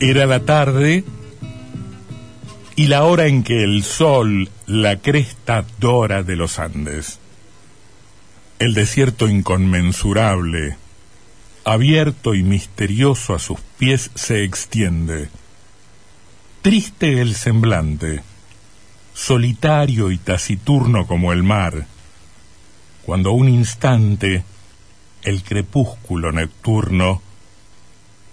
Era la tarde y la hora en que el sol, la cresta dora de los Andes, el desierto inconmensurable, abierto y misterioso a sus pies, se extiende. Triste el semblante, solitario y taciturno como el mar, cuando un instante el crepúsculo nocturno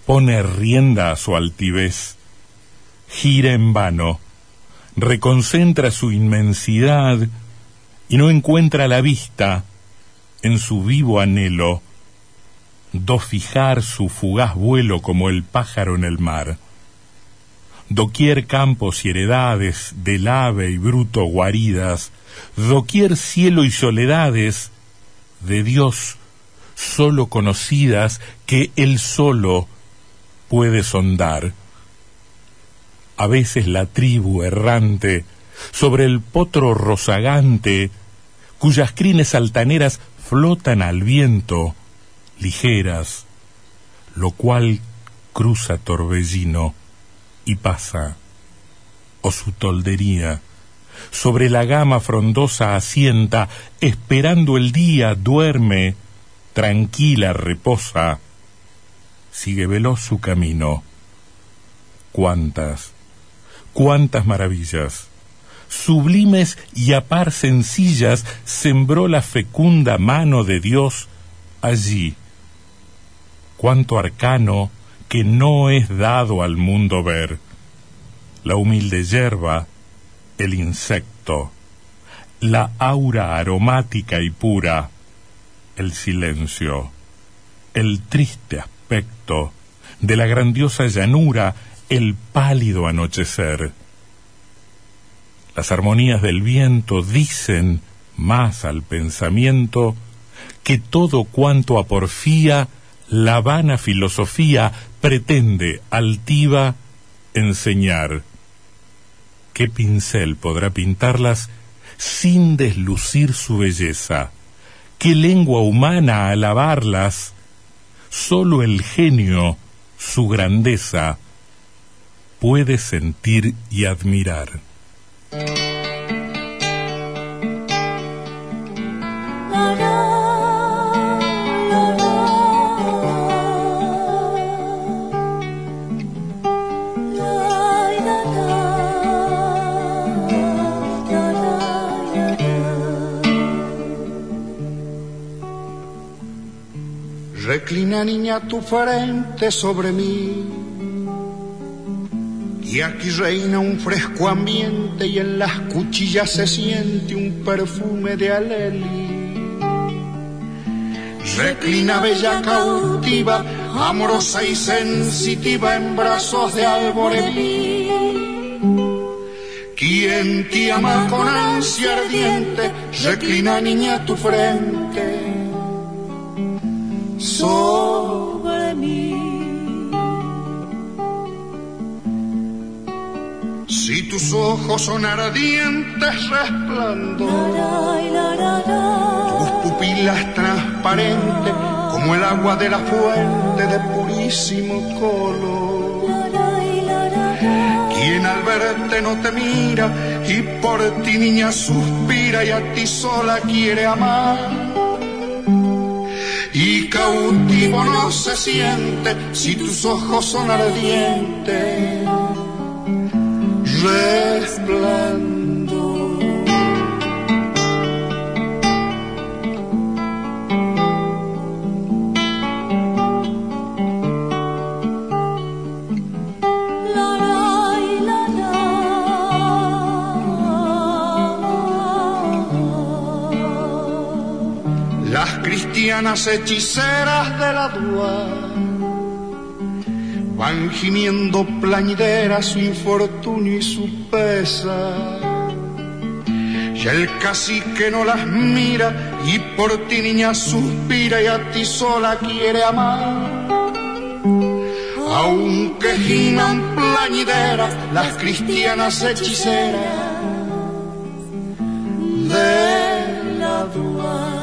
pone rienda a su altivez, gira en vano, reconcentra su inmensidad y no encuentra la vista en su vivo anhelo, do fijar su fugaz vuelo como el pájaro en el mar. Doquier campos y heredades del ave y bruto guaridas, doquier cielo y soledades de Dios solo conocidas que él solo puede sondar. A veces la tribu errante, sobre el potro rozagante, cuyas crines altaneras flotan al viento, ligeras, lo cual cruza torbellino y pasa, o su toldería, sobre la gama frondosa asienta, esperando el día, duerme, tranquila reposa, sigue veloz su camino. Cuántas, cuántas maravillas, sublimes y a par sencillas, sembró la fecunda mano de Dios allí. Cuánto arcano que no es dado al mundo ver. La humilde yerba, el insecto, la aura aromática y pura, el silencio, el triste aspecto de la grandiosa llanura, el pálido anochecer. Las armonías del viento dicen más al pensamiento que todo cuanto a porfía la vana filosofía pretende altiva enseñar. ¿Qué pincel podrá pintarlas sin deslucir su belleza? ¿Qué lengua humana alabarlas Solo el genio, su grandeza, puede sentir y admirar. Reclina niña tu frente sobre mí. Y aquí reina un fresco ambiente y en las cuchillas se siente un perfume de aleli. Reclina bella cautiva, amorosa y sensitiva en brazos de alborelí. Quien te ama con ansia ardiente, reclina niña tu frente sobre mí. Si tus ojos son ardientes resplandor, tus pupilas transparentes como el agua de la fuente de purísimo color. Quien al verte no te mira y por ti niña suspira y a ti sola quiere amar cautivo no se siente si tus ojos son ardientes. Cristianas hechiceras de la dua van gimiendo plañideras su infortunio y su pesa. Y el cacique no las mira y por ti niña suspira y a ti sola quiere amar. Aunque giman plañideras las cristianas hechiceras de la dua.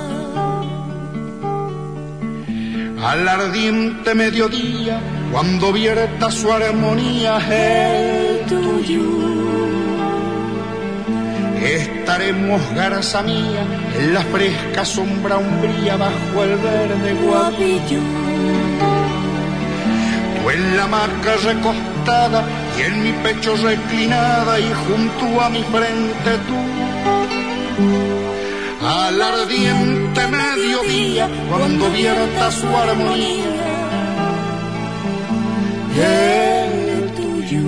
Al ardiente mediodía, cuando vierta su armonía el tuyo, estaremos garza mía en la fresca sombra umbría bajo el verde guapillo. Tú en la hamaca recostada y en mi pecho reclinada y junto a mi frente tú al ardiente cuando vierta su armonía el tuyo.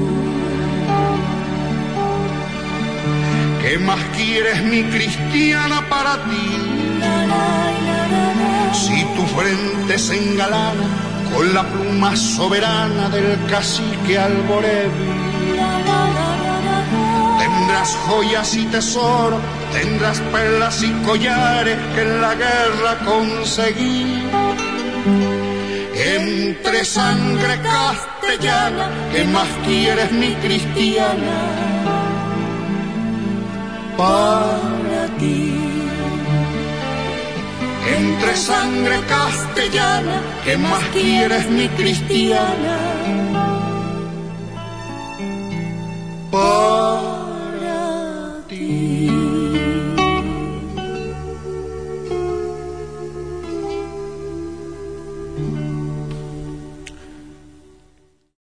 ¿Qué más quieres mi cristiana para ti? Si tu frente se engalana con la pluma soberana del cacique Alborevi Tendrás joyas y tesoro, tendrás perlas y collares que en la guerra conseguí. Entre sangre castellana, ¿qué más quieres mi cristiana? Para ti. Entre sangre castellana, ¿qué más quieres mi cristiana? Para ti.